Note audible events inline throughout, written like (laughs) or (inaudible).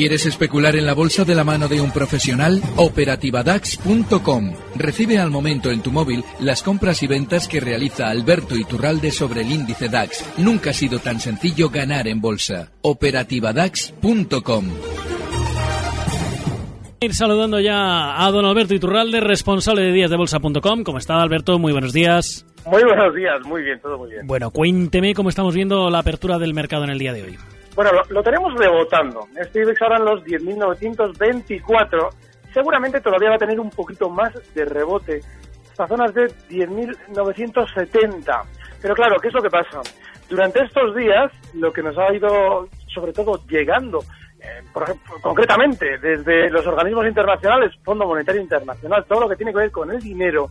¿Quieres especular en la bolsa de la mano de un profesional? Operativadax.com. Recibe al momento en tu móvil las compras y ventas que realiza Alberto Iturralde sobre el índice DAX. Nunca ha sido tan sencillo ganar en bolsa. Operativadax.com. Ir saludando ya a don Alberto Iturralde, responsable de díasdebolsa.com. ¿Cómo está Alberto? Muy buenos días. Muy buenos días, muy bien, todo muy bien. Bueno, cuénteme cómo estamos viendo la apertura del mercado en el día de hoy. Bueno, lo, lo tenemos rebotando. Este IBEX ahora en los 10.924. Seguramente todavía va a tener un poquito más de rebote. Hasta zonas de 10.970. Pero claro, ¿qué es lo que pasa? Durante estos días, lo que nos ha ido, sobre todo, llegando, eh, por ejemplo, concretamente, desde los organismos internacionales, Fondo Monetario Internacional, todo lo que tiene que ver con el dinero,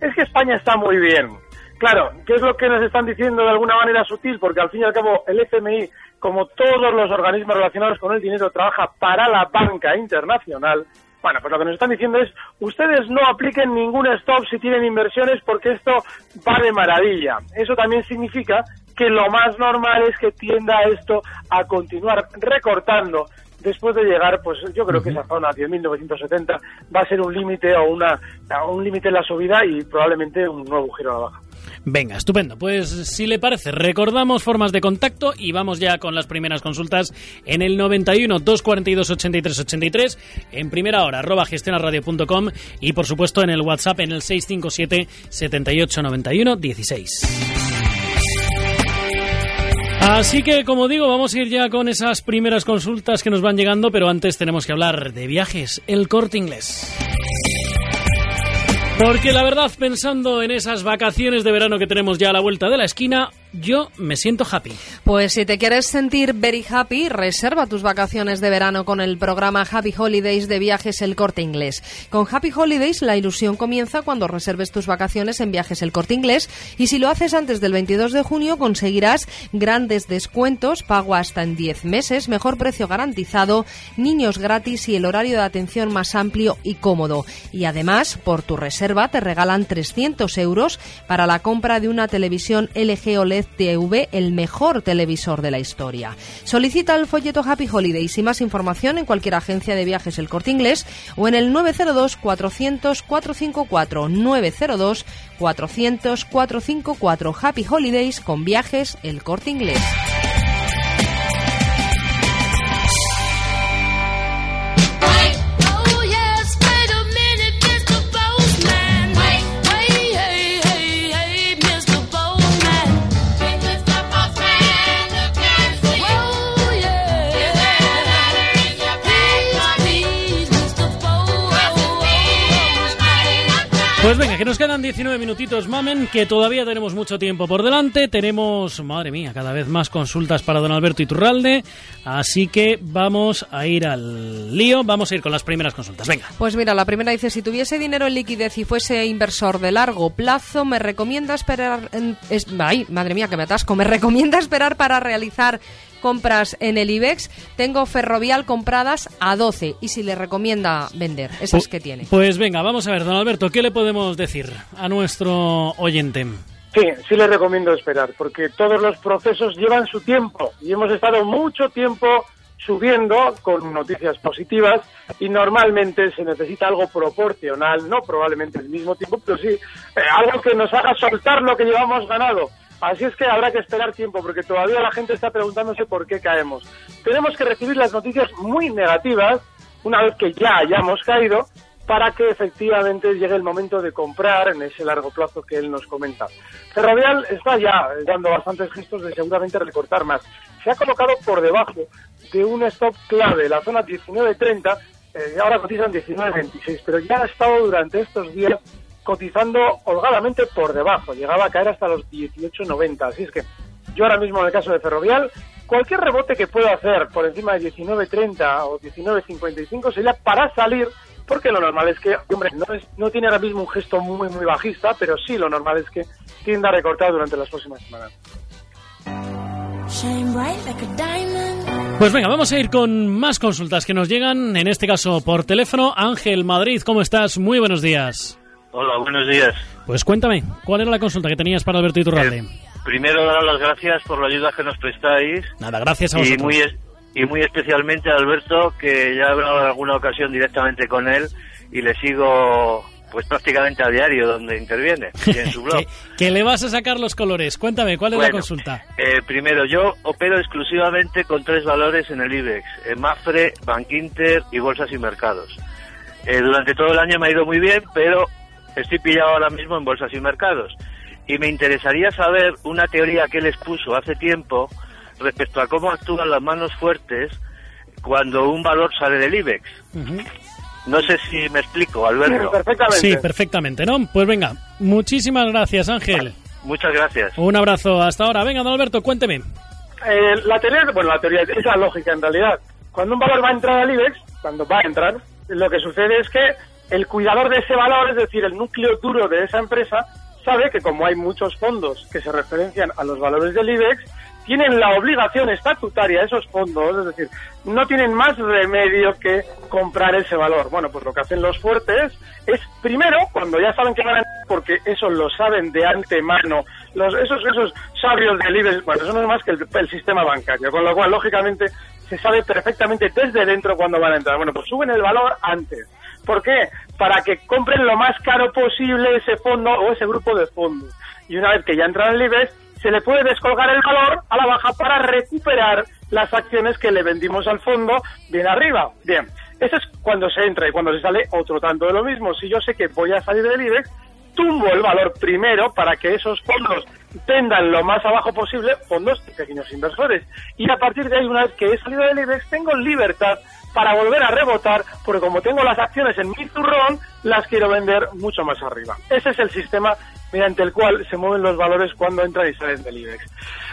es que España está muy bien. Claro, ¿qué es lo que nos están diciendo de alguna manera sutil? Porque al fin y al cabo el FMI, como todos los organismos relacionados con el dinero, trabaja para la banca internacional. Bueno, pues lo que nos están diciendo es, ustedes no apliquen ningún stop si tienen inversiones porque esto va de maravilla. Eso también significa que lo más normal es que tienda esto a continuar recortando después de llegar, pues yo creo que esa zona 10.970 va a ser un límite o una un límite en la subida y probablemente un nuevo giro a la baja. Venga, estupendo. Pues si le parece, recordamos formas de contacto y vamos ya con las primeras consultas en el 91 242 83 83, en primera hora, arroba gestionarradio.com y por supuesto en el WhatsApp en el 657 78 91 16. Así que, como digo, vamos a ir ya con esas primeras consultas que nos van llegando, pero antes tenemos que hablar de viajes, el corte inglés. Porque la verdad, pensando en esas vacaciones de verano que tenemos ya a la vuelta de la esquina, yo me siento happy. Pues si te quieres sentir very happy, reserva tus vacaciones de verano con el programa Happy Holidays de Viajes El Corte Inglés. Con Happy Holidays la ilusión comienza cuando reserves tus vacaciones en Viajes El Corte Inglés y si lo haces antes del 22 de junio conseguirás grandes descuentos, pago hasta en 10 meses, mejor precio garantizado, niños gratis y el horario de atención más amplio y cómodo. Y además, por tu reserva te regalan 300 euros para la compra de una televisión LG OLED TV, el mejor televisor de la historia. Solicita el folleto Happy Holidays y más información en cualquier agencia de viajes El Corte Inglés o en el 902 400 454 902 400 454 Happy Holidays con viajes El Corte Inglés. Pues venga, que nos quedan 19 minutitos, mamen, que todavía tenemos mucho tiempo por delante. Tenemos, madre mía, cada vez más consultas para don Alberto Iturralde. Así que vamos a ir al lío, vamos a ir con las primeras consultas. Venga. Pues mira, la primera dice, si tuviese dinero en liquidez y fuese inversor de largo plazo, ¿me recomienda esperar... Ay, madre mía, que me atasco. ¿Me recomienda esperar para realizar compras en el IBEX, tengo Ferrovial compradas a 12 y si le recomienda vender, esas que tiene. Pues venga, vamos a ver, don Alberto, ¿qué le podemos decir a nuestro oyente? Sí, sí le recomiendo esperar, porque todos los procesos llevan su tiempo y hemos estado mucho tiempo subiendo con noticias positivas y normalmente se necesita algo proporcional, no probablemente el mismo tiempo, pero sí eh, algo que nos haga soltar lo que llevamos ganado. Así es que habrá que esperar tiempo porque todavía la gente está preguntándose por qué caemos. Tenemos que recibir las noticias muy negativas una vez que ya hayamos caído para que efectivamente llegue el momento de comprar en ese largo plazo que él nos comenta. Ferrovial está ya dando bastantes gestos de seguramente recortar más. Se ha colocado por debajo de un stop clave, la zona 19.30, eh, ahora cotizan 19.26, pero ya ha estado durante estos días cotizando holgadamente por debajo, llegaba a caer hasta los 18.90, así es que Yo ahora mismo en el caso de Ferrovial, cualquier rebote que pueda hacer por encima de 19.30 o 19.55 sería para salir porque lo normal es que, hombre, no, es, no tiene ahora mismo un gesto muy, muy bajista, pero sí lo normal es que tienda a recortar durante las próximas semanas. Pues venga, vamos a ir con más consultas que nos llegan, en este caso por teléfono. Ángel Madrid, ¿cómo estás? Muy buenos días. Hola, buenos días. Pues cuéntame, ¿cuál era la consulta que tenías para Alberto Iturralde? Eh, primero, dar las gracias por la ayuda que nos prestáis. Nada, gracias a y vosotros. muy, es- y muy especialmente a Alberto, que ya he hablado en alguna ocasión directamente con él y le sigo pues prácticamente a diario donde interviene y en su (laughs) blog. que, le vas a sacar los colores. Cuéntame, ¿cuál es la consulta? eh, primero, yo opero exclusivamente con tres valores en el IBEX, en Mafre, Bankinter y Bolsas y Mercados. Eh, durante todo el año me ha ido muy bien, pero estoy pillado ahora mismo en Bolsas y Mercados. Y me interesaría saber una teoría que él expuso hace tiempo respecto a cómo actúan las manos fuertes cuando un valor sale del IBEX. No sé si me explico, Alberto. Perfectamente. Sí, perfectamente, ¿no? Pues venga, muchísimas gracias, Ángel. Muchas gracias. Un abrazo hasta ahora. Venga, don Alberto, cuénteme. Eh, la teoría, bueno, la teoría es la lógica en realidad. Cuando un valor va a entrar al IBEX, cuando va a entrar, lo que sucede es que el cuidador de ese valor, es decir, el núcleo duro de esa empresa, sabe que como hay muchos fondos que se referencian a los valores del IBEX, tienen la obligación estatutaria, esos fondos, es decir, no tienen más remedio que comprar ese valor. Bueno, pues lo que hacen los fuertes es, primero, cuando ya saben que van a porque eso lo saben de antemano, los, esos, esos sabios del IBEX, bueno, eso no es más que el, el sistema bancario, con lo cual, lógicamente, se sabe perfectamente desde dentro cuándo van a entrar. Bueno, pues suben el valor antes. ¿Por qué? Para que compren lo más caro posible ese fondo o ese grupo de fondos. Y una vez que ya entran en el se le puede descolgar el valor a la baja para recuperar las acciones que le vendimos al fondo bien arriba. Bien, eso es cuando se entra y cuando se sale otro tanto de lo mismo. Si yo sé que voy a salir del IBEX, tumbo el valor primero para que esos fondos tendan lo más abajo posible, fondos de pequeños inversores. Y a partir de ahí, una vez que he salido del IBEX, tengo libertad para volver a rebotar, porque como tengo las acciones en mi turrón, las quiero vender mucho más arriba. Ese es el sistema mediante el cual se mueven los valores cuando entran y salen del IBEX.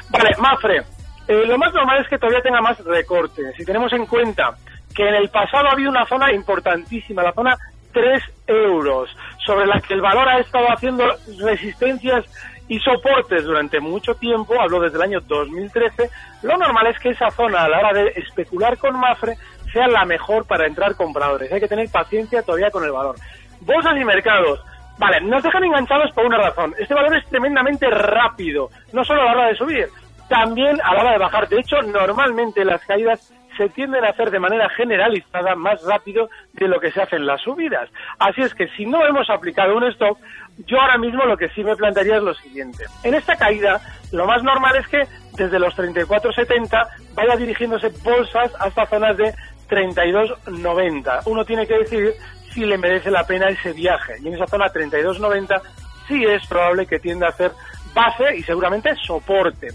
Vale, Mafre, eh, lo más normal es que todavía tenga más recorte. Si tenemos en cuenta que en el pasado había una zona importantísima, la zona 3 euros, sobre la que el valor ha estado haciendo resistencias y soportes durante mucho tiempo, hablo desde el año 2013, lo normal es que esa zona a la hora de especular con Mafre sea la mejor para entrar compradores. Hay que tener paciencia todavía con el valor. Bolsas y mercados. Vale, nos dejan enganchados por una razón. Este valor es tremendamente rápido, no solo a la hora de subir, también a la hora de bajar. De hecho, normalmente las caídas se tienden a hacer de manera generalizada más rápido de lo que se hacen las subidas. Así es que si no hemos aplicado un stop, yo ahora mismo lo que sí me plantearía es lo siguiente. En esta caída, lo más normal es que desde los 34.70 vaya dirigiéndose bolsas hasta zonas de 32.90. Uno tiene que decidir si le merece la pena ese viaje. Y en esa zona 32.90 sí es probable que tienda a hacer base y seguramente soporte.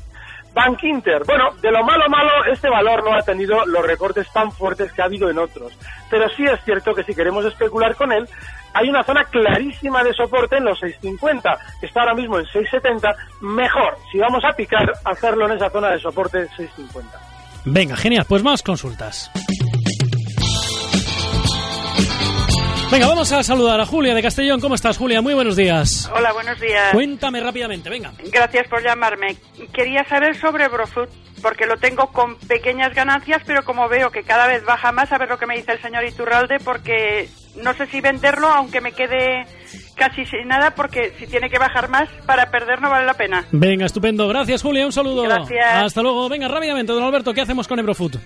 Bank Inter, bueno, de lo malo malo, este valor no ha tenido los recortes tan fuertes que ha habido en otros. Pero sí es cierto que si queremos especular con él, hay una zona clarísima de soporte en los 6.50, que está ahora mismo en 6.70. Mejor, si vamos a picar, hacerlo en esa zona de soporte 6.50. Venga, genial, pues más consultas. Venga, vamos a saludar a Julia de Castellón. ¿Cómo estás, Julia? Muy buenos días. Hola, buenos días. Cuéntame rápidamente, venga. Gracias por llamarme. Quería saber sobre Brofood, porque lo tengo con pequeñas ganancias, pero como veo que cada vez baja más, a ver lo que me dice el señor Iturralde, porque no sé si venderlo, aunque me quede casi sin nada, porque si tiene que bajar más, para perder no vale la pena. Venga, estupendo. Gracias, Julia. Un saludo. Gracias. Hasta luego. Venga, rápidamente, don Alberto, ¿qué hacemos con Ebrofood?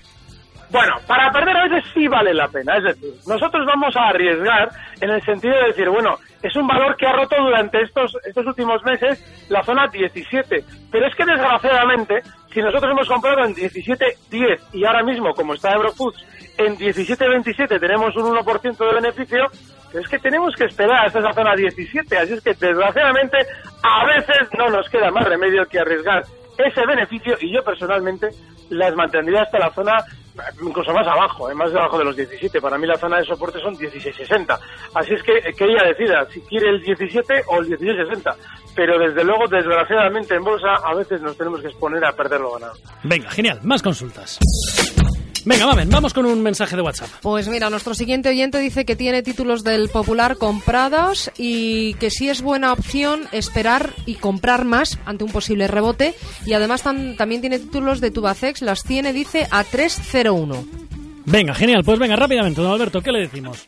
Bueno, para perder a veces sí vale la pena. Es decir, nosotros vamos a arriesgar en el sentido de decir, bueno, es un valor que ha roto durante estos, estos últimos meses la zona 17. Pero es que desgraciadamente, si nosotros hemos comprado en 17.10 y ahora mismo, como está Eurofoods, en 17.27 tenemos un 1% de beneficio, es que tenemos que esperar hasta esa zona 17. Así es que desgraciadamente a veces no nos queda más remedio que arriesgar ese beneficio y yo personalmente las mantendría hasta la zona incluso más abajo, eh, más debajo de los 17. Para mí la zona de soporte son 16.60. Así es que eh, que ella decida si quiere el 17 o el 16.60. Pero desde luego, desgraciadamente en bolsa a veces nos tenemos que exponer a perder lo ganado. Venga, genial, más consultas. Venga, mamen, vamos con un mensaje de WhatsApp. Pues mira, nuestro siguiente oyente dice que tiene títulos del Popular comprados y que sí es buena opción esperar y comprar más ante un posible rebote. Y además también tiene títulos de Tubacex, las tiene, dice, a 301. Venga, genial, pues venga, rápidamente, don Alberto, ¿qué le decimos?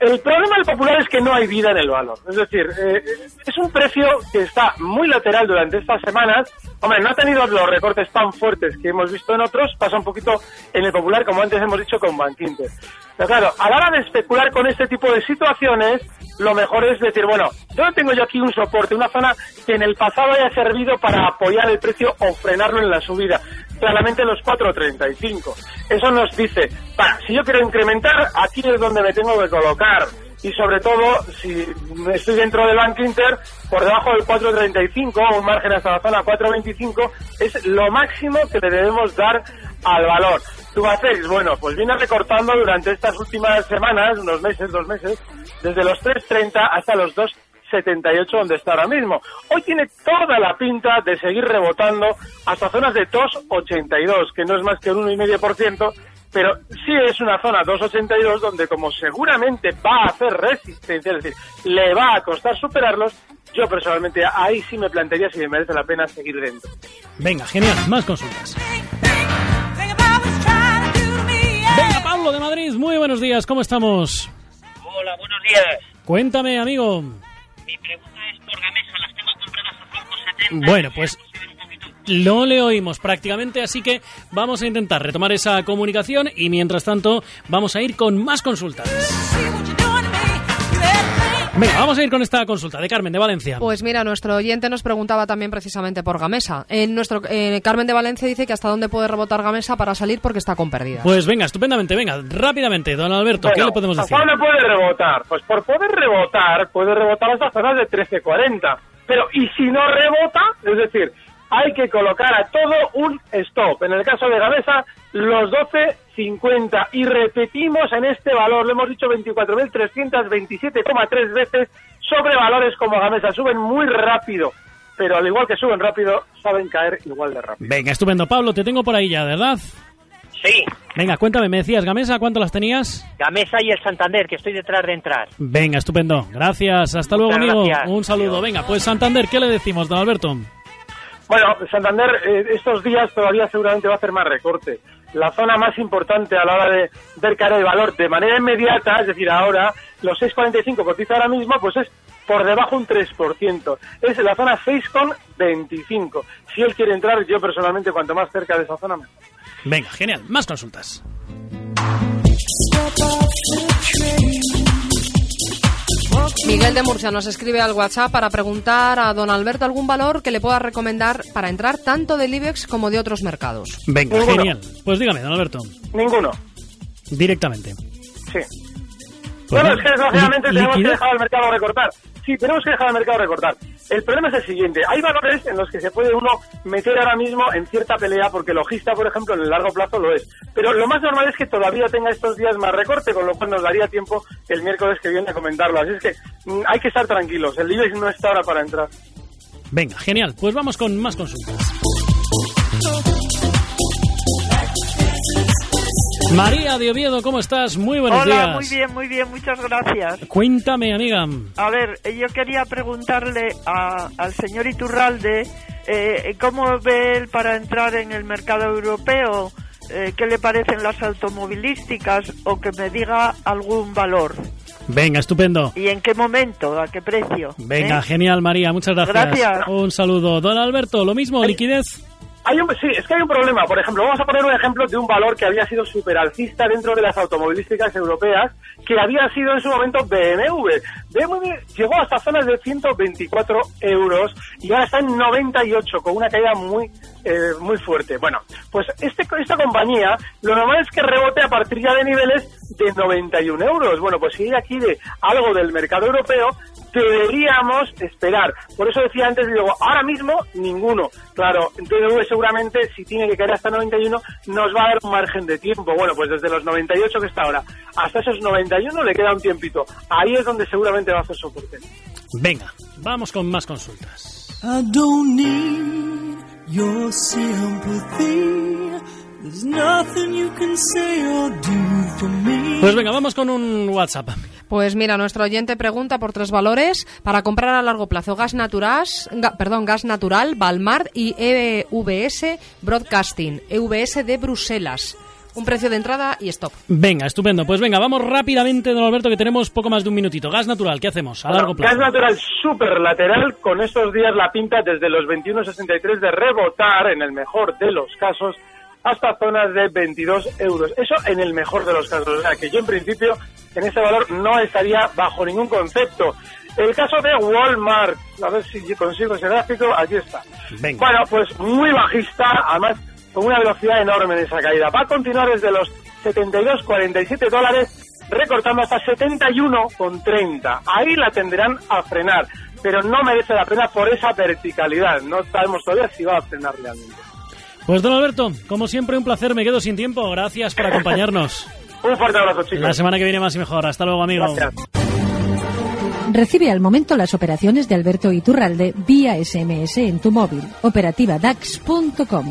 El problema del popular es que no hay vida en el valor. Es decir, eh, es un precio que está muy lateral durante estas semanas. Hombre, no ha tenido los recortes tan fuertes que hemos visto en otros. Pasa un poquito en el popular, como antes hemos dicho, con Bankinter. Pero claro, a la hora de especular con este tipo de situaciones, lo mejor es decir, bueno, yo tengo yo aquí un soporte, una zona que en el pasado haya servido para apoyar el precio o frenarlo en la subida. Claramente los 4.35. Eso nos dice, para, si yo quiero incrementar, aquí es donde me tengo que colocar. Y sobre todo, si estoy dentro del Bank Inter, por debajo del 4.35, un margen hasta la zona 4.25, es lo máximo que le debemos dar al valor. Tubacex, bueno, pues viene recortando durante estas últimas semanas, unos meses, dos meses, desde los 3.30 hasta los 2.78 donde está ahora mismo. Hoy tiene toda la pinta de seguir rebotando hasta zonas de 2.82, que no es más que un 1,5%, pero sí es una zona 2.82 donde como seguramente va a hacer resistencia, es decir, le va a costar superarlos, yo personalmente ahí sí me plantearía si me merece la pena seguir dentro. Venga, genial, más consultas. Venga, Pablo de Madrid, muy buenos días, ¿cómo estamos? Hola, buenos días. Cuéntame, amigo. Mi pregunta es por Gamesa, las tengo compradas a 5,70. Bueno, pues no le oímos prácticamente, así que vamos a intentar retomar esa comunicación y mientras tanto vamos a ir con más consultas. Venga, vamos a ir con esta consulta de Carmen de Valencia. Pues mira, nuestro oyente nos preguntaba también precisamente por Gamesa. En nuestro eh, Carmen de Valencia dice que hasta dónde puede rebotar Gamesa para salir porque está con pérdidas. Pues venga, estupendamente, venga, rápidamente, don Alberto, ¿qué le podemos decir? ¿Hasta dónde puede rebotar? Pues por poder rebotar, puede rebotar hasta zonas de 13.40. Pero, ¿y si no rebota? Es decir, hay que colocar a todo un stop. En el caso de Gamesa, los 12.50. Y repetimos en este valor, lo hemos dicho 24.327,3 veces sobre valores como Gamesa. Suben muy rápido. Pero al igual que suben rápido, saben caer igual de rápido. Venga, estupendo. Pablo, te tengo por ahí ya, ¿verdad? Sí, Venga, cuéntame, me decías, Gamesa, ¿cuánto las tenías? Gamesa y el Santander, que estoy detrás de entrar. Venga, estupendo. Gracias. Hasta luego, amigo. gracias. Un saludo. Adiós. Venga, pues Santander, ¿qué le decimos, don Alberto? Bueno, Santander eh, estos días todavía seguramente va a hacer más recorte. La zona más importante a la hora de ver caer el valor de manera inmediata, es decir, ahora, los 6,45 cotiza ahora mismo, pues es por debajo un 3%. Es la zona 6,25. Si él quiere entrar, yo personalmente, cuanto más cerca de esa zona, mejor. Venga, genial. Más consultas. Miguel de Murcia nos escribe al WhatsApp para preguntar a don Alberto algún valor que le pueda recomendar para entrar tanto del IBEX como de otros mercados. Venga, Ninguno. genial. Pues dígame, don Alberto, Ninguno. directamente. Sí. Pues bueno, no. es que desgraciadamente tenemos que dejar al mercado recortar. Sí, tenemos que dejar al mercado recortar. El problema es el siguiente. Hay valores en los que se puede uno meter ahora mismo en cierta pelea, porque logista, por ejemplo, en el largo plazo lo es. Pero lo más normal es que todavía tenga estos días más recorte, con lo cual nos daría tiempo el miércoles que viene a comentarlo. Así es que mm, hay que estar tranquilos. El IBEX no está ahora para entrar. Venga, genial. Pues vamos con más consultas. María de Oviedo, ¿cómo estás? Muy buenos Hola, días. muy bien, muy bien, muchas gracias. Cuéntame, amiga. A ver, eh, yo quería preguntarle a- al señor Iturralde eh, cómo ve él para entrar en el mercado europeo, eh, qué le parecen las automovilísticas o que me diga algún valor. Venga, estupendo. ¿Y en qué momento? ¿A qué precio? Venga, ¿Eh? genial, María. Muchas gracias. Gracias. Un saludo. Don Alberto, lo mismo, liquidez. Hay un, sí, es que hay un problema. Por ejemplo, vamos a poner un ejemplo de un valor que había sido superalcista dentro de las automovilísticas europeas, que había sido en su momento BMW. BMW llegó hasta zonas de 124 euros y ahora está en 98, con una caída muy eh, muy fuerte. Bueno, pues este, esta compañía, lo normal es que rebote a partir ya de niveles de 91 euros. Bueno, pues si ella quiere algo del mercado europeo, deberíamos esperar. Por eso decía antes, digo, ahora mismo ninguno. Claro, entonces seguramente si tiene que caer hasta 91 nos va a dar un margen de tiempo. Bueno, pues desde los 98 que está ahora hasta esos 91 le queda un tiempito. Ahí es donde seguramente va a hacer soporte. Venga, vamos con más consultas. Your sympathy. There's nothing you can say or do for me. Pues venga, vamos con un WhatsApp. Pues mira, nuestro oyente pregunta por tres valores para comprar a largo plazo gas natural, ga- perdón, gas natural, Balmar y EVS Broadcasting, EVS de Bruselas. Un precio de entrada y stop. Venga, estupendo. Pues venga, vamos rápidamente, don Alberto, que tenemos poco más de un minutito. Gas natural, ¿qué hacemos? A largo Gas plazo. natural super lateral, con estos días la pinta desde los 21.63 de rebotar, en el mejor de los casos, hasta zonas de 22 euros. Eso en el mejor de los casos. O sea, que yo en principio en ese valor no estaría bajo ningún concepto. El caso de Walmart, a ver si consigo ese gráfico, aquí está. Venga. Bueno, pues muy bajista, además con una velocidad enorme en esa caída. Va a continuar desde los 72,47 dólares, recortando hasta 71,30. Ahí la tendrán a frenar, pero no merece la pena por esa verticalidad. No sabemos todavía si va a frenar realmente. Pues don Alberto, como siempre, un placer. Me quedo sin tiempo. Gracias por acompañarnos. (laughs) Un fuerte abrazo, chicos. La semana que viene más y mejor. Hasta luego, amigo. Gracias. Recibe al momento las operaciones de Alberto Iturralde vía SMS en tu móvil. Operativa DAX.com.